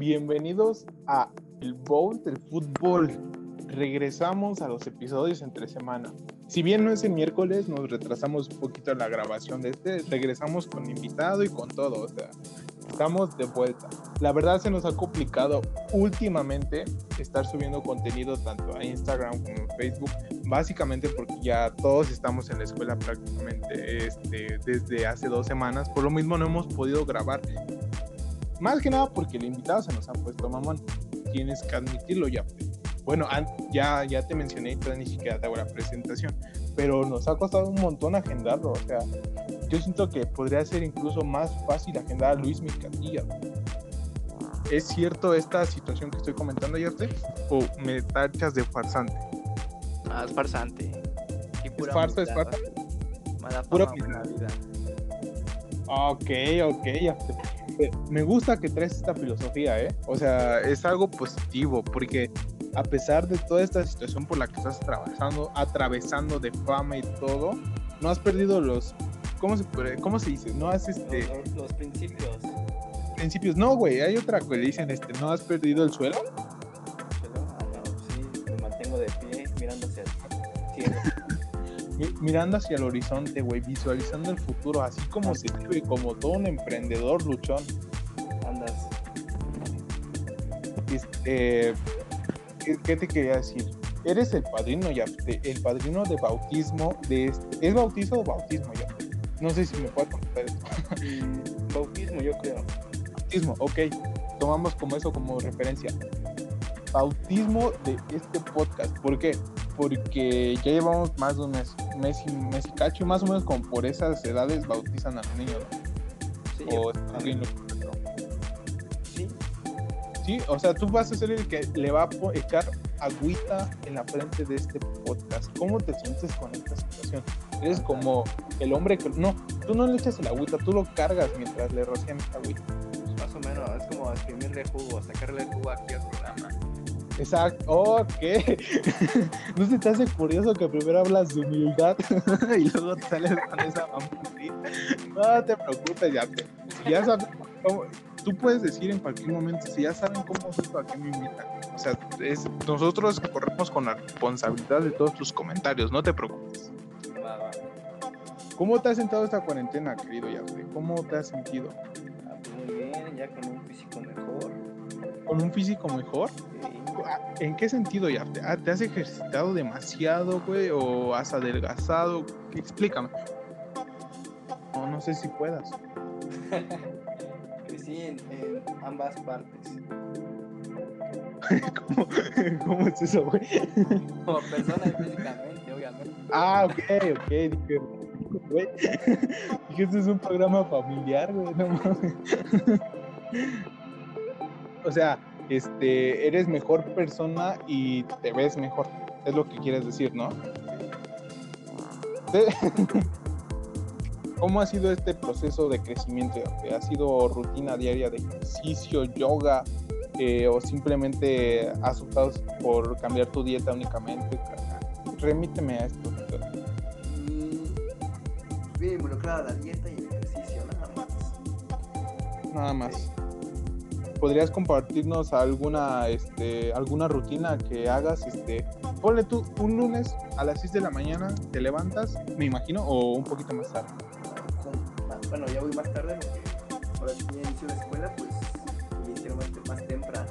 Bienvenidos a el Bowl del Fútbol. Regresamos a los episodios entre semana. Si bien no es el miércoles, nos retrasamos un poquito la grabación de este. Regresamos con invitado y con todo. O sea, estamos de vuelta. La verdad se nos ha complicado últimamente estar subiendo contenido tanto a Instagram como a Facebook, básicamente porque ya todos estamos en la escuela prácticamente este, desde hace dos semanas. Por lo mismo no hemos podido grabar. Más que nada porque el invitado se nos ha puesto mamón. Tienes que admitirlo ya. Bueno, ya, ya te mencioné, pero ni siquiera te hago la presentación, pero nos ha costado un montón agendarlo. O sea, yo siento que podría ser incluso más fácil agendar a Luis Micatilla. ¿Es cierto esta situación que estoy comentando, Yarte? ¿O me tachas de farsante? Ah, es farsante. ¿Es farsa? ¿Es farsa? Mala Pura vida. Ok, ok, Me gusta que traes esta filosofía, ¿eh? O sea, es algo positivo, porque a pesar de toda esta situación por la que estás atravesando, atravesando de fama y todo, no has perdido los ¿cómo se, cómo se dice? No has este. Los, principios. Principios. No, güey, hay otra que le dicen, este, ¿no has perdido el suelo? Mirando hacia el horizonte, güey, visualizando el futuro, así como se vive, como todo un emprendedor luchón. Andas. Este, ¿qué, te quería decir? Eres el padrino ya, el padrino de bautismo de este. ¿Es bautizo o bautismo ya? No sé si me puede contestar esto. Bautismo, yo creo. Bautismo, ok. Tomamos como eso como referencia. Bautismo de este podcast. ¿Por qué? Porque ya llevamos más de un mes, mes y, mes y cacho, y más o menos como por esas edades bautizan a los niños, Sí, o sí. Sí, o sea, tú vas a ser el que le va a echar agüita en la frente de este podcast. ¿Cómo te sientes con esta situación? Eres como el hombre que. No, tú no le echas el agüita, tú lo cargas mientras le rocian agüita. Más o menos, es como exprimirle jugo, sacarle el jugo aquí al programa. Exacto, ok. ¿No se te hace curioso que primero hablas de humildad y luego te sales con esa mamutita? No te preocupes, ya, te, ya sabes cómo, tú puedes decir en cualquier momento, si ya saben cómo es a qué me invitan. O sea, es, nosotros corremos con la responsabilidad de todos tus comentarios, no te preocupes. ¿Cómo te has sentado esta cuarentena, querido Yafre? ¿Cómo te has sentido? Ah, pues muy bien, ya con un físico mejor. ¿Con un físico mejor? ¿En qué sentido, Yafre? Ah, ¿Te has ejercitado demasiado, güey? ¿O has adelgazado? Explícame. No, no sé si puedas. sí, en, ambas partes. ¿Cómo, ¿Cómo, es eso, güey? Como persona físicamente, obviamente. Ah, ok, ok, dije, güey. Dije, este es un programa familiar, güey, no mames. O sea, este, eres mejor persona y te ves mejor. Es lo que quieres decir, ¿no? ¿Cómo ha sido este proceso de crecimiento? ¿Ha sido rutina diaria de ejercicio, yoga, eh, o simplemente has optado por cambiar tu dieta únicamente? Remíteme a esto. Mm, bien involucrada la dieta y el ejercicio, nada más. Nada más. ¿Podrías compartirnos alguna, este, alguna rutina que hagas? Este, ponle tú un lunes a las 6 de la mañana, te levantas, me imagino, o un poquito más tarde bueno, ya voy más tarde porque ahora que ya inicio la escuela, pues inicialmente más temprano.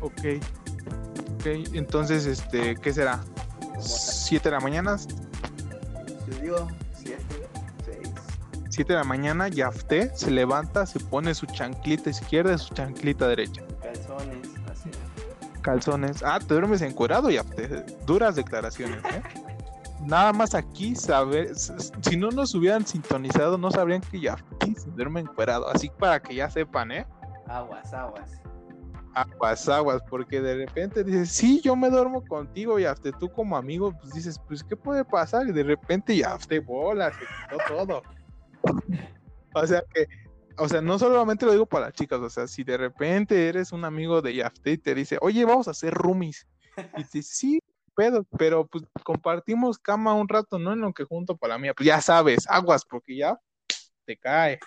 Ok. Ok, entonces, este, ¿qué será? ¿7 de la mañana? Yo digo 7, 6. 7 de la mañana, Yafté se levanta, se pone su chanclita izquierda y su chanclita derecha. Calzones, así. Calzones. Ah, te duermes encuerado, Yafté. Duras declaraciones, ¿eh? nada más aquí saber, si no nos hubieran sintonizado, no sabrían que ya se duerme encuerado. Así para que ya sepan, ¿eh? Aguas, aguas. Aguas, aguas, porque de repente dices, sí, yo me duermo contigo y hasta tú como amigo, pues dices, pues, ¿qué puede pasar? Y de repente ya te bola, se quitó todo. O sea que, o sea, no solamente lo digo para chicas, o sea, si de repente eres un amigo de Yafte y te dice, oye, vamos a hacer roomies, y dices, sí, pedo, pero pues compartimos cama un rato, ¿no? En lo que junto para la mía, pues ya sabes, aguas, porque ya te cae.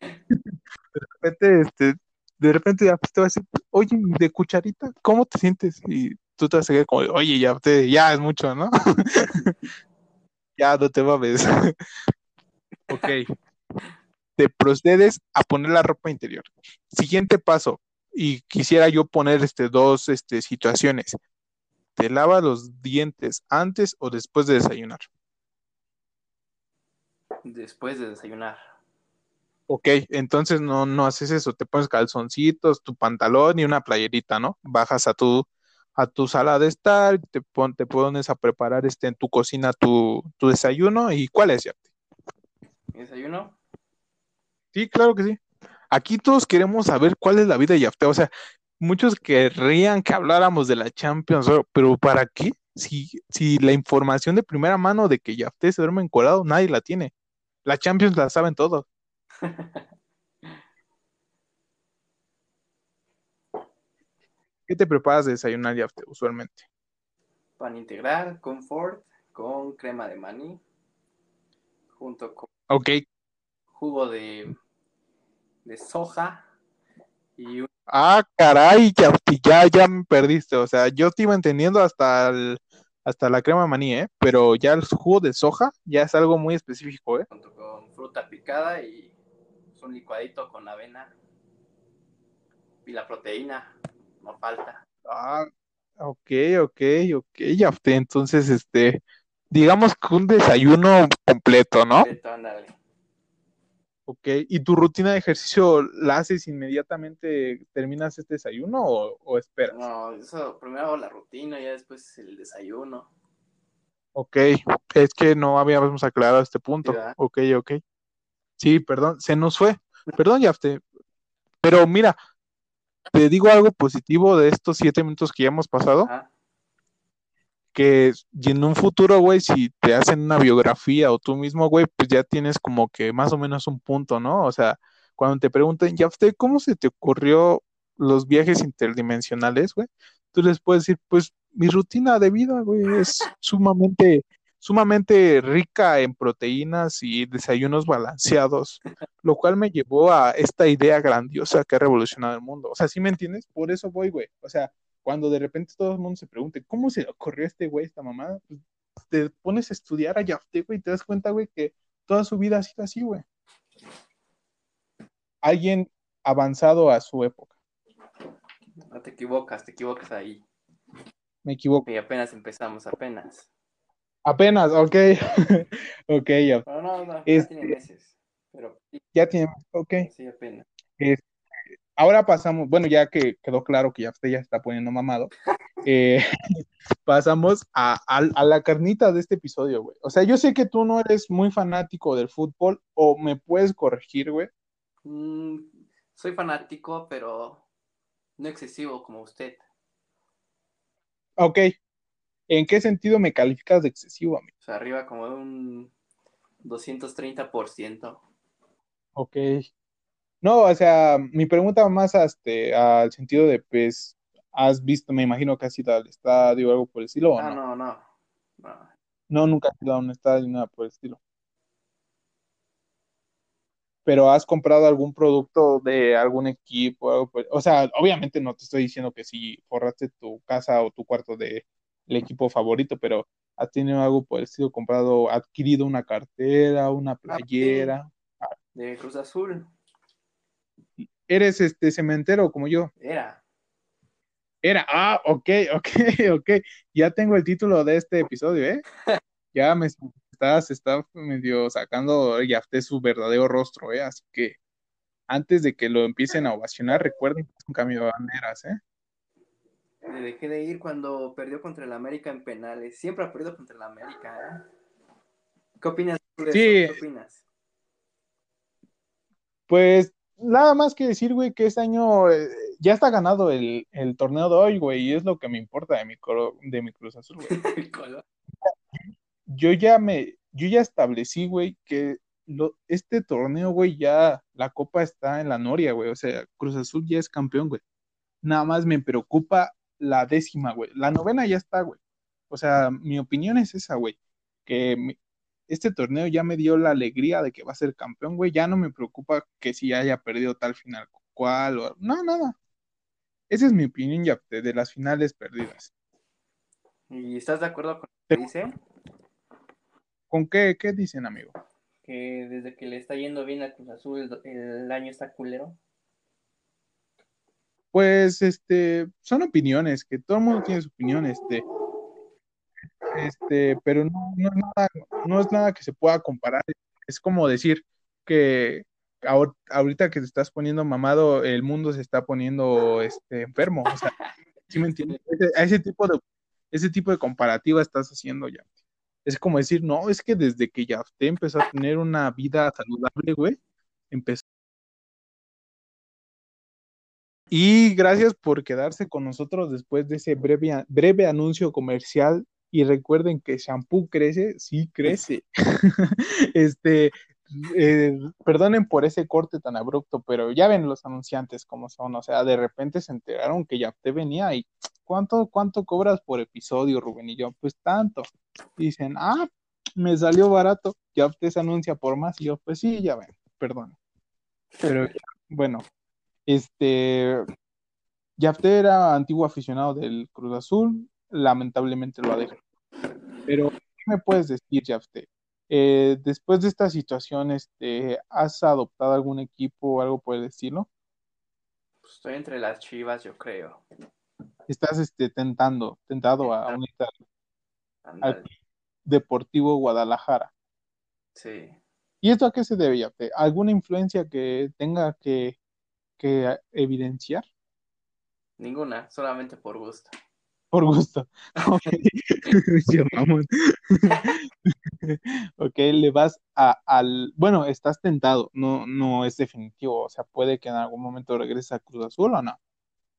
De repente, este, de repente ya te va a decir, oye, de cucharita, ¿cómo te sientes? Y tú te vas a quedar como, oye, ya, te, ya es mucho, ¿no? ya no te mames. Ok. Te procedes a poner la ropa interior. Siguiente paso, y quisiera yo poner este, dos este, situaciones. ¿Te lavas los dientes antes o después de desayunar? Después de desayunar. Ok, entonces no, no haces eso, te pones calzoncitos, tu pantalón y una playerita, ¿no? Bajas a tu, a tu sala de estar, te, te pones a preparar este, en tu cocina tu, desayuno. ¿Y cuál es, ya? ¿Mi desayuno? Sí, claro que sí. Aquí todos queremos saber cuál es la vida de Yafte. O sea, muchos querrían que habláramos de la Champions, pero ¿para qué? Si, si la información de primera mano de que Yafte se duerme encolado, nadie la tiene. La Champions la saben todos. ¿Qué te preparas de desayunar ya usualmente? Pan integral, confort, con crema de maní, junto con jugo de, de soja y Ah, caray, ya, ya, ya me perdiste. O sea, yo te iba entendiendo hasta hasta la crema maní, ¿eh? Pero ya el jugo de soja ya es algo muy específico, ¿eh? Junto con fruta picada y un licuadito con avena y la proteína, no falta. Ah, ok, ok, ok, ya entonces, este, digamos que un desayuno completo, ¿no? Completo, Ok, ¿y tu rutina de ejercicio la haces inmediatamente, terminas este desayuno o, esperas? No, eso primero hago la rutina y ya después el desayuno. Ok, es que no habíamos aclarado este punto. ok, ok. Sí, perdón, se nos fue. Perdón, Yafte. Pero mira, te digo algo positivo de estos siete minutos que ya hemos pasado. Que en un futuro, güey, si te hacen una biografía o tú mismo, güey, pues ya tienes como que más o menos un punto, ¿no? O sea, cuando te pregunten, Yafte, ¿cómo se te ocurrió los viajes interdimensionales, güey? Tú les puedes decir, pues mi rutina de vida, güey, es sumamente sumamente rica en proteínas y desayunos balanceados, lo cual me llevó a esta idea grandiosa que ha revolucionado el mundo. O sea, ¿sí me entiendes? Por eso voy, güey. O sea, cuando de repente todo el mundo se pregunte, ¿cómo se le ocurrió a este güey, esta mamá? Pues, te pones a estudiar a Yafte, güey, y te das cuenta, güey, que toda su vida ha sido así, güey. Alguien avanzado a su época. No te equivocas, te equivocas ahí. Me equivoco. Y apenas empezamos, apenas. Apenas, ok. ok, ya. No, no, no, ya este, tiene meses. Pero... Ya tiene, ok. Sí, apenas. Este, ahora pasamos, bueno, ya que quedó claro que ya usted ya está poniendo mamado, eh, pasamos a, la carnita de este episodio, güey. O sea, yo sé que tú no eres muy fanático del fútbol, o me puedes corregir, güey. Mm, soy fanático, pero no excesivo como usted. Ok, ¿En qué sentido me calificas de excesivo, amigo? O sea, arriba como de un 230%. Ok. No, o sea, mi pregunta más este, al sentido de, pues, has visto, me imagino que has ido al estadio o algo por el estilo, ¿o no? No, no, no. No, nunca has ido a un estadio ni nada por el estilo. Pero has comprado algún producto de algún equipo, algo o sea, obviamente no te estoy diciendo que si forraste tu casa o tu cuarto de el equipo favorito, pero ¿has tenido algo por el estilo comprado, adquirido una cartera, una ah, playera? De Cruz Azul. ¿Eres este cementero como yo? Era. Era, ah, ok, ok, ok. Ya tengo el título de este episodio, ¿eh? ya me estás, está medio sacando ya su verdadero rostro, ¿eh? Así que antes de que lo empiecen a ovacionar, recuerden que es un cambio de banderas, ¿eh? Le dejé de ir cuando perdió contra el América en penales. Siempre ha perdido contra el América. ¿eh? ¿Qué opinas de sí. ¿Qué opinas? Pues nada más que decir, güey, que este año eh, ya está ganado el, torneo de hoy, güey, y es lo que me importa de mi, de mi Cruz Azul, güey. yo ya me, yo ya establecí, güey, que lo, este torneo, güey, ya la copa está en la noria, güey, o sea, Cruz Azul ya es campeón, güey. Nada más me preocupa la décima, güey. La novena ya está, güey. O sea, mi opinión es esa, güey. Que este torneo ya me dio la alegría de que va a ser campeón, güey. Ya no me preocupa que si haya perdido tal final cual, o, no, nada. Esa es mi opinión, ya, de las finales perdidas. ¿Y estás de acuerdo con lo que dice? ¿Con qué, qué dicen, amigo? Que desde que le está yendo bien a Cruz Azul, el, el año está culero. Pues, este, son opiniones, que todo el mundo tiene su opinión, este, este, pero no, no, es nada, no es nada que se pueda comparar. Es como decir que ahor- ahorita que te estás poniendo mamado, el mundo se está poniendo este, enfermo. O sea, ¿sí me entiendes? Ese, ese tipo de, ese tipo de comparativa estás haciendo ya. Es como decir, no, es que desde que ya usted empezó a tener una vida saludable, güey, empezó. Y gracias por quedarse con nosotros después de ese breve, breve anuncio comercial. Y recuerden que shampoo crece, sí crece. este, eh, perdonen por ese corte tan abrupto, pero ya ven los anunciantes cómo son. O sea, de repente se enteraron que ya te venía y ¿cuánto, cuánto cobras por episodio, Rubén? Y yo, pues tanto. Dicen, ah, me salió barato, ya usted se anuncia por más. Y yo, pues sí, ya ven, perdón. Pero bueno, este, Yafté era antiguo aficionado del Cruz Azul, lamentablemente lo ha dejado. Pero, ¿qué me puedes decir, Yafté? Eh, después de esta situación, este, ¿has adoptado algún equipo o algo por el estilo? Pues estoy entre las chivas, yo creo. ¿Estás este, tentando, tentado a unirte al. Deportivo Guadalajara? Sí. ¿Y esto a qué se debe, Yafté? ¿Alguna influencia que tenga que, que evidenciar? Ninguna, solamente por gusto. Por gusto. Ok. Ya vamos. Ok, le vas a, al. Bueno, estás tentado, no, no es definitivo. O sea, puede que en algún momento regrese a Cruz Azul o no.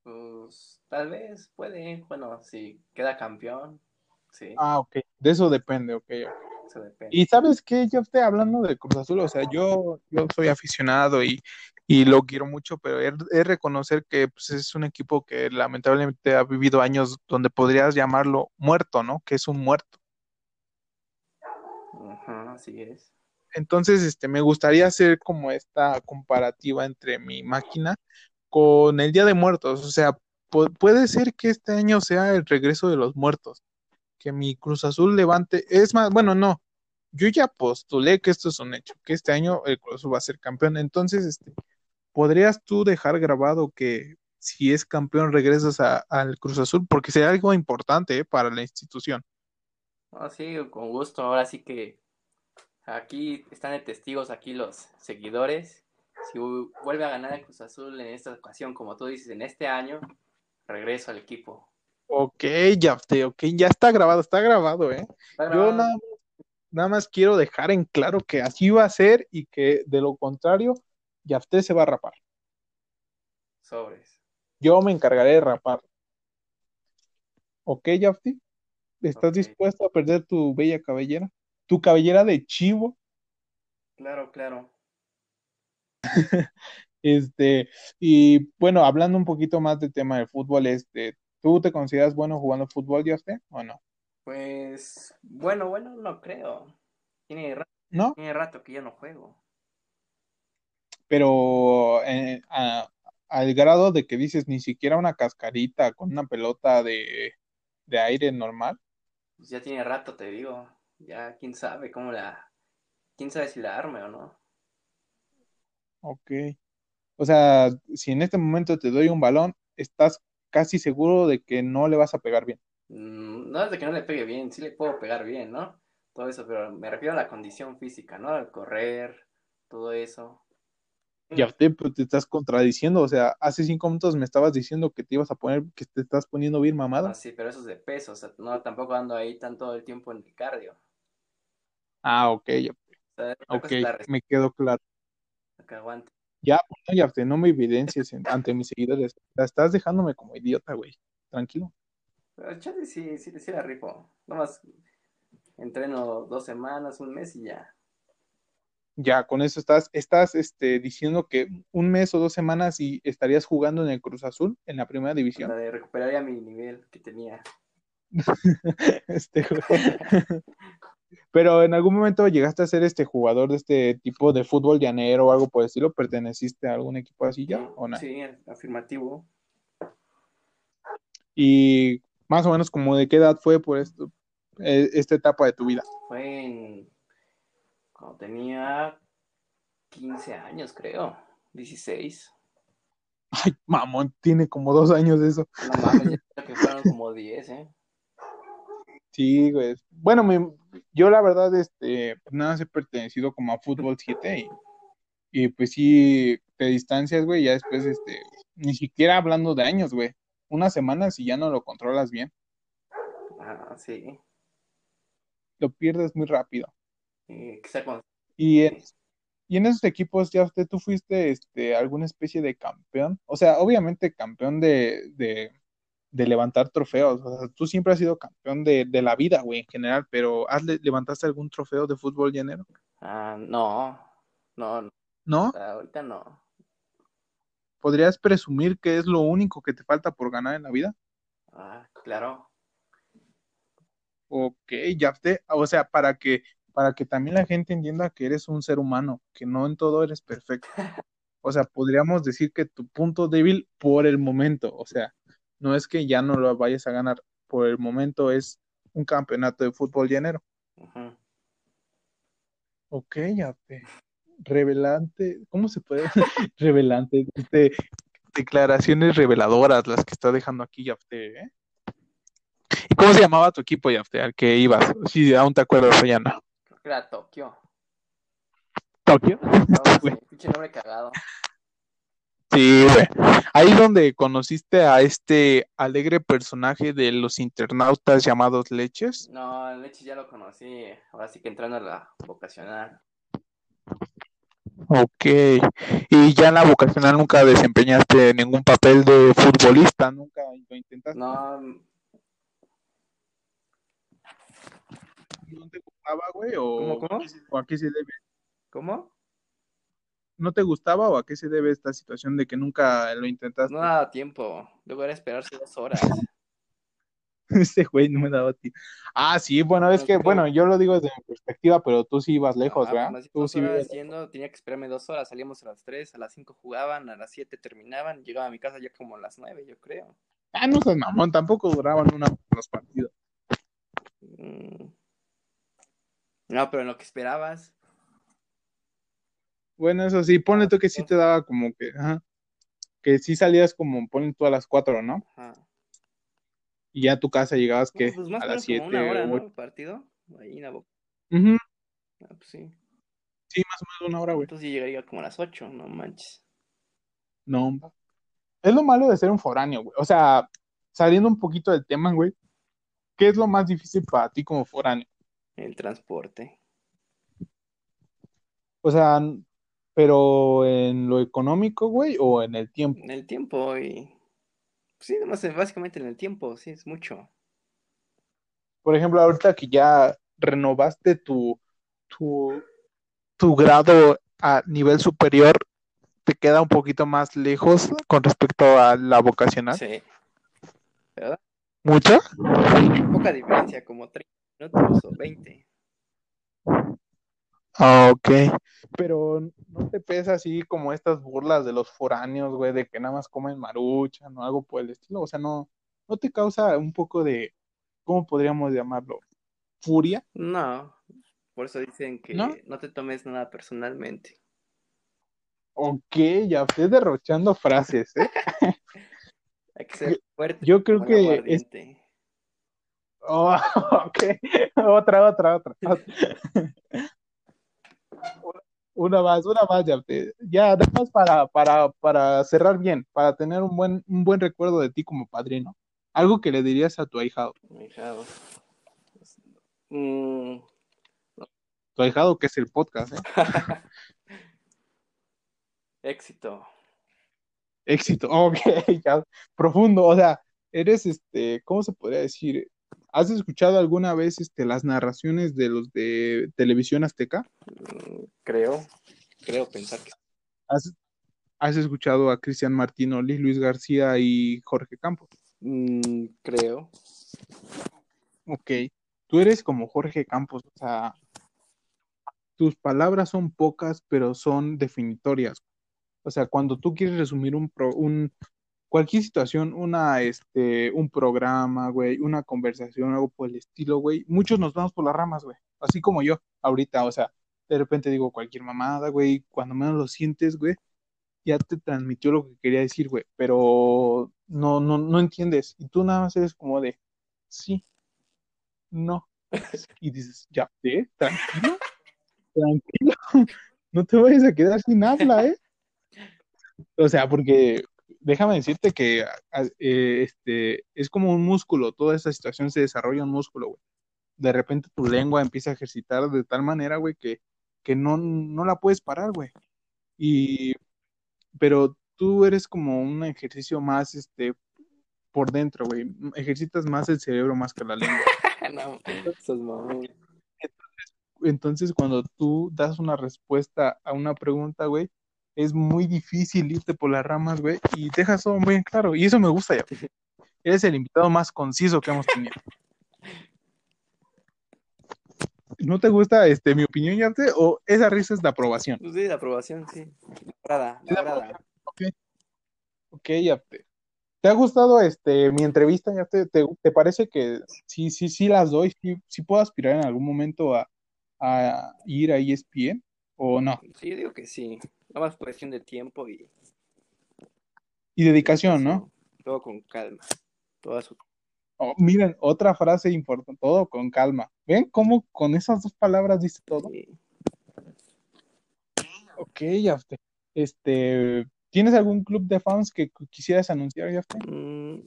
Pues tal vez puede, bueno, si queda campeón, sí, Ah, ok. De eso depende, ok. ok. Eso depende. Y sabes qué, yo estoy hablando de Cruz Azul, o sea, yo, yo soy aficionado y, y lo quiero mucho, pero es, es reconocer que pues, es un equipo que lamentablemente ha vivido años donde podrías llamarlo muerto, ¿no? Que es un muerto. Ajá, así es. Entonces, este, me gustaría hacer como esta comparativa entre mi máquina con el Día de Muertos. O sea, pu- puede ser que este año sea el regreso de los muertos, que mi Cruz Azul levante. Es más, bueno, no. Yo ya postulé que esto es un hecho, que este año el Cruz Azul va a ser campeón. Entonces, este, ¿podrías tú dejar grabado que si es campeón regresas a- al Cruz Azul? Porque sería algo importante, ¿eh? para la institución. No, sí, con gusto. Ahora sí que aquí están de testigos aquí los seguidores. Si vu- vuelve a ganar el Cruz Azul en esta ocasión, como tú dices, en este año, regreso al equipo. Ok, ya, ok, ya está grabado, está grabado, ¿eh? Está Yo nada, nada más quiero dejar en claro que así va a ser y que de lo contrario, Yafté se va a rapar. Sobres. Yo me encargaré de rapar. ¿Ok, Yafté? ¿Estás dispuesto a perder tu bella cabellera? Tu cabellera de chivo. Claro, claro. Este, y bueno, hablando un poquito más del tema del fútbol, este, ¿tú te consideras bueno jugando fútbol, Yafté, o no? Pues, bueno, bueno, no creo. Tiene rato, ¿No? tiene rato que ya no juego. Pero eh, a- al grado de que dices ni siquiera una cascarita con una pelota de, de aire normal. Pues ya tiene rato, te digo. Ya quién sabe cómo la. Quién sabe si la arme o no. Ok. O sea, si en este momento te doy un balón, estás casi seguro de que no le vas a pegar bien. Mm, No es de que no le pegue bien, sí le puedo pegar bien, ¿no? Todo eso, pero me refiero a la condición física, ¿no? Al correr, todo eso. Ya te, pues, te estás contradiciendo. O sea, hace cinco minutos me estabas diciendo que te ibas a poner, que te estás poniendo bien mamado. Ah, sí, pero eso es de peso, o sea, no, tampoco ando ahí tanto el tiempo en el cardio. Ah, ok, ya, O sea, ok, me quedó claro. que aguante. Ya, pues, no, no me evidencias en- ante mis seguidores. La estás dejándome como idiota, güey. Tranquilo. Pero chale, sí, sí, sí la rifo. Nomás entreno dos semanas, un mes y ya. Ya, con eso estás, estás este, diciendo que un mes o dos semanas y estarías jugando en el Cruz Azul, en la primera La división. de recuperaría mi nivel que tenía. Este, güey. Pero en algún momento llegaste a ser este jugador de este tipo de fútbol llanero o algo por el estilo, ¿perteneciste a algún equipo así ya o no? Sí, afirmativo. Y más o menos como de qué edad fue por esto, eh, esta etapa de tu vida. Fue en cuando tenía 15 años, creo, 16. Ay, mamón, tiene como dos años de eso. No mames, ya creo que fueron como 10, ¿eh? Sí, güey. Bueno, me- yo la verdad, este, pues nada, más he pertenecido como a Fútbol 7 y, y pues sí, te distancias, güey, ya después, este, ni siquiera hablando de años, güey. Unas semanas y ya no lo controlas bien. Ah, sí. Lo pierdes muy rápido. Cuando- Y en, y en esos equipos, ya usted, tú fuiste, este, alguna especie de campeón. O sea, obviamente campeón de, de, de levantar trofeos. O sea, tú siempre has sido campeón de, de la vida, güey, en general, pero ¿has le- levantaste algún trofeo de fútbol llanero? Ah, no, no, no, ¿No? ahorita no. ¿Podrías presumir que es lo único que te falta por ganar en la vida? Ah, claro. Ok, ya usted, o sea, para que, para que también la gente entienda que eres un ser humano, que no en todo eres perfecto. O sea, podríamos decir que tu punto débil por el momento, o sea, no es que ya no lo vayas a ganar, por el momento es un campeonato de fútbol llanero. Ujú. Ok, ya te. Revelante, ¿cómo se puede? Revelante, este, declaraciones reveladoras las que está dejando aquí Yafte, ¿eh? ¿Y cómo se llamaba tu equipo, Yafte, al que ibas? Si aún te acuerdas, Ollana. Creo que era Tokio. ¿Tokio? No, sí, pinche nombre cagado. Sí, güey. Ahí donde conociste a este alegre personaje de los internautas llamados Leches. No, el Leche ya lo conocí. Ahora sí que entrando a la vocacional. Ok. Y ya en la vocacional nunca desempeñaste ningún papel de futbolista, nunca lo intentaste. No, ¿No te gustaba, güey? ¿O, ¿Cómo, cómo? o a qué se debe? ¿cómo? ¿No te gustaba o a qué se debe esta situación de que nunca lo intentaste? No daba tiempo. Luego era esperarse dos horas. Ese güey no me daba tiempo. Ah, sí, bueno, es No, que, bueno, yo lo digo desde mi perspectiva, pero tú sí ibas lejos, Ah, ¿verdad? más Tú sí yendo, tenía que esperarme dos horas. Salíamos a las tres, a las cinco jugaban, a las siete terminaban. Llegaba a mi casa ya como a las nueve, yo creo. Ah, no seas mamón, tampoco duraban una los partidos. Mm. No, pero en lo que esperabas. Bueno, eso sí, ponle tú que sí te daba como que, ajá, que sí salías como, ponle tú a las cuatro, ¿no? Ajá. Y ya a tu casa llegabas que Pues más a las menos como siete una hora, ¿no? El partido. Ahí en la boca. Ah, pues sí. Sí, más o menos una hora, güey. Entonces yo llegaría como a las ocho, no manches. No, es lo malo de ser un foráneo, güey. O sea, saliendo un poquito del tema, güey, ¿qué es lo más difícil para ti como foráneo? El transporte. O sea, pero en lo económico, güey, o en el tiempo. En el tiempo y. Sí, nomás eh, básicamente en el tiempo, sí, es mucho. Por ejemplo, ahorita que ya renovaste tu, tu, tu grado a nivel superior, te queda un poquito más lejos con respecto a la vocacional. Sí. ¿Verdad? ¿Mucho? Poca diferencia, como 30 minutos o 20. Ah, ok. Pero no te pesa así como estas burlas de los foráneos, güey, de que nada más comen maruchan o algo por el estilo. O sea, no, no te causa un poco de, ¿cómo podríamos llamarlo? ¿Furia? No, por eso dicen que ¿No? no, te tomes nada personalmente. Ok, ya estoy derrochando frases, ¿eh? Hay que ser fuerte Yo creo que es-. Oh, ok, otra, otra, otra. Una- más, una más, ya, ya, nada más para, para, para cerrar bien, para tener un buen, un buen recuerdo de ti como padrino. Algo que le dirías a tu ahijado. Mi hijado. Mm, Tu ahijado que es el podcast, ¿eh? éxito. Éxito, ok, ya, profundo, o sea, eres, este, ¿cómo se podría decir? ¿Has escuchado alguna vez, este, las narraciones de los de Televisión Azteca? Mm, creo, creo pensar que ¿Has, has escuchado a Cristian Martinoli, Luis García y Jorge Campos? Mm, creo. Ok. tú eres como Jorge Campos, o sea, tus palabras son pocas, pero son definitorias. O sea, cuando tú quieres resumir un, pro, un cualquier situación, una, este, un programa, güey, una conversación, algo por el estilo, güey, muchos nos vamos por las ramas, güey. Así como yo, ahorita, o sea, de repente digo cualquier mamada, güey, cuando menos lo sientes, güey, ya te transmitió lo que quería decir, güey, pero no, no, no entiendes. Y tú nada más eres como de, sí, no. Y dices, ya, ¿eh? Tranquilo, tranquilo, no te vayas a quedar sin habla, ¿eh? O sea, porque déjame decirte que eh, este, es como un músculo, toda esa situación se desarrolla un músculo, güey. De repente tu lengua empieza a ejercitar de tal manera, güey, que, que no, no la puedes parar, güey. Y, pero tú eres como un ejercicio más, este, por dentro, güey. Ejercitas más el cerebro más que la lengua. no, mamón. Entonces, cuando tú das una respuesta a una pregunta, güey, es muy difícil irte por las ramas, güey, y dejas todo muy en claro. Y eso me gusta ya. Eres el invitado más conciso que hemos tenido. ¿No te gusta este mi opinión, ya ¿O esa risa es de aprobación? Pues sí, de aprobación, sí. Agrada, agrada. Ok, ok, ya te. ¿Te ha gustado este mi entrevista? ¿Ya te, te, parece que sí, sí, sí las doy? ¿Sí, sí puedo aspirar en algún momento a, a ir a ESPN o no? Sí, digo que sí. Nada más cuestión de tiempo y... Y dedicación, ¿no? Todo con calma. Su... Oh, miren, otra frase importante, todo con calma. ¿Ven cómo con esas dos palabras dice todo? Sí. Ok, ya. Este, ¿tienes algún club de fans que quisieras anunciar, ya? Mm,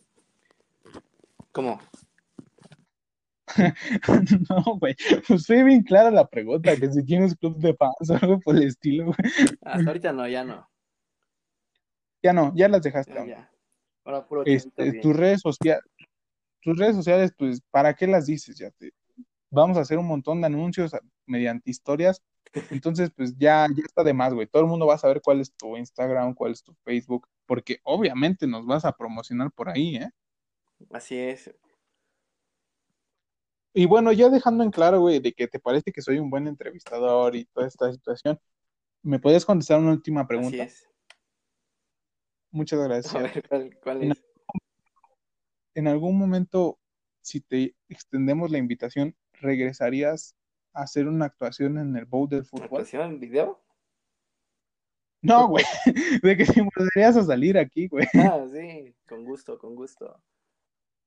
¿Cómo? no, güey. Pues fue bien clara la pregunta, que si tienes club de fans o algo por el estilo, güey. Hasta ahorita no, ya no. Ya no, ya las dejaste. Ya, Ahora puro este, tus redes sociales, tus redes sociales, pues, ¿para qué las dices? Ya te, vamos a hacer un montón de anuncios mediante historias. Entonces, pues ya, ya está de más, güey. Todo el mundo va a saber cuál es tu Instagram, cuál es tu Facebook, porque obviamente nos vas a promocionar por ahí, ¿eh? Así es. Y bueno, ya dejando en claro, güey, de que te parece que soy un buen entrevistador y toda esta situación, ¿me puedes contestar una última pregunta? Así es. Muchas gracias. A ver, ¿cuál, es? En, algún momento, si te extendemos la invitación, ¿regresarías a hacer una actuación en el bowl del fútbol? ¿Actuación en video? No, güey, de que si volverías a salir aquí, güey. Ah, sí, con gusto, con gusto.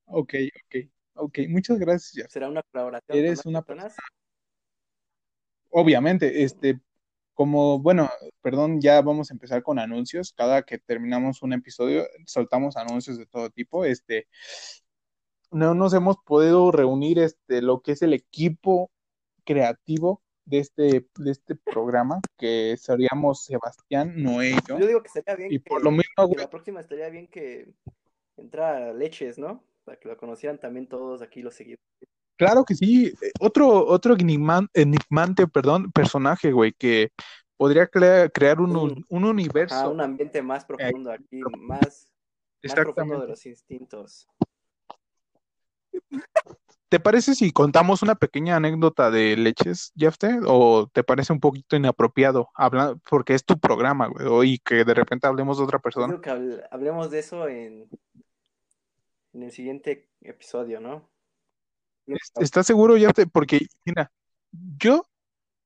Ok, ok. Ok, muchas gracias, ¿Será una colaboración? Eres una persona. Obviamente, este, como, bueno, perdón, ya vamos a empezar con anuncios. Cada que terminamos un episodio, soltamos anuncios de todo tipo. Este, no nos hemos podido reunir este, lo que es el equipo creativo de este, de este programa, que seríamos Sebastián, Noé y yo. Yo digo que sería bien y por lo mismo, que la próxima estaría bien que entra Leches, ¿no? Para que lo conocieran también todos aquí los seguidores. Claro que sí, otro, otro enigmante, perdón, personaje, güey, que podría crear un, un, universo. un ambiente más profundo aquí, más, más profundo de los instintos. ¿Te parece si contamos una pequeña anécdota de leches, Jefte? ¿O te parece un poquito inapropiado hablar, porque es tu programa, güey, y que de repente hablemos de otra persona? Creo que hablemos de eso en, en el siguiente episodio, ¿no? ¿Estás seguro ya? porque, mira, yo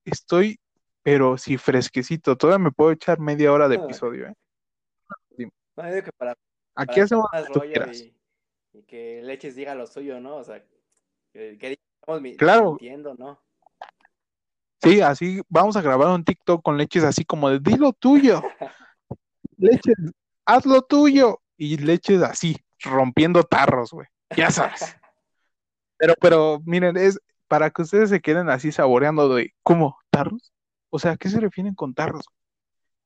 estoy, pero sí fresquecito, todavía me puedo echar media hora de ah. episodio, ¿eh? No, digo que para, Aquí hacemos y, y, que Leches diga lo suyo, ¿no? O sea, que, que estamos claro. mintiendo, ¿no? Sí, así vamos a grabar un TikTok con Leches así como de, di lo tuyo. Leches, haz lo tuyo. Y Leches así, rompiendo tarros, güey. Ya sabes. Pero, pero, miren, es para que ustedes se queden así saboreando de, ¿cómo? ¿Tarros? O sea, ¿a qué se refieren con tarros?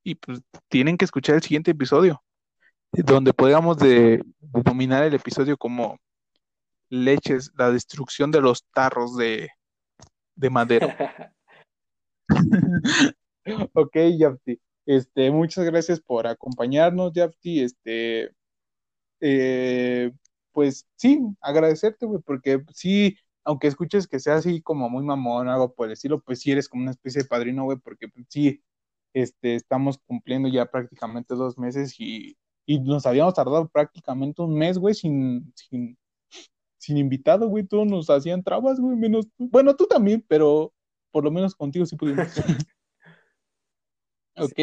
Y pues tienen que escuchar el siguiente episodio, donde podamos de, denominar el episodio como leches, la destrucción de los tarros de, de madera. ok, Yapti. Este, muchas gracias por acompañarnos, Yapti. Este, eh, pues sí, agradecerte, güey, porque sí, aunque escuches que sea así como muy mamón algo por el estilo, pues sí eres como una especie de padrino, güey, porque sí, este, estamos cumpliendo ya prácticamente dos meses y, y nos habíamos tardado prácticamente un mes, güey, sin, sin, invitado, güey, todos nos hacían trabas, güey, menos. Bueno, tú también, pero por lo menos contigo sí pudimos. ok.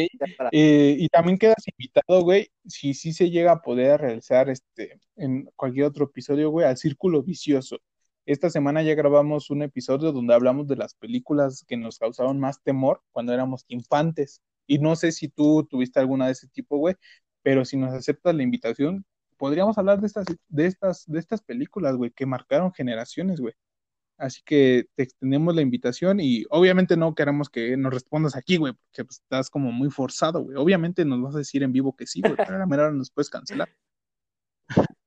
Eh, y también quedas invitado, güey, si sí se llega a poder realizar este en cualquier otro episodio, güey, al círculo vicioso. Esta semana ya grabamos un episodio donde hablamos de las películas que nos causaron más temor cuando éramos infantes. Y no sé si tú tuviste alguna de ese tipo, güey, pero si nos aceptas la invitación, podríamos hablar de estas, de estas, de estas películas, güey, que marcaron generaciones, güey. Así que te extendemos la invitación y obviamente no queremos que nos respondas aquí, güey, porque pues, estás como muy forzado, güey. Obviamente nos vas a decir en vivo que sí, güey, pero a la mera nos puedes cancelar.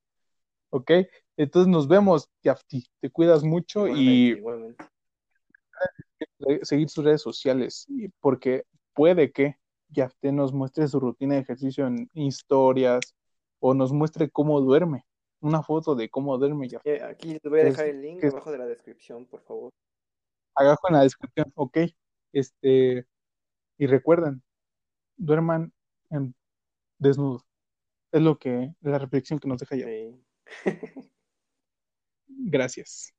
ok, entonces nos vemos, Yafti. Te cuidas mucho y seguir sus redes sociales, porque puede que Yafte nos muestre su rutina de ejercicio en historias o nos muestre cómo duerme una foto de cómo duerme ya. Aquí les voy a dejar el link abajo de la descripción, por favor. Abajo en la descripción, ok. Este, y recuerden, duerman en desnudos. Es lo que, la reflexión que nos deja ya. Gracias.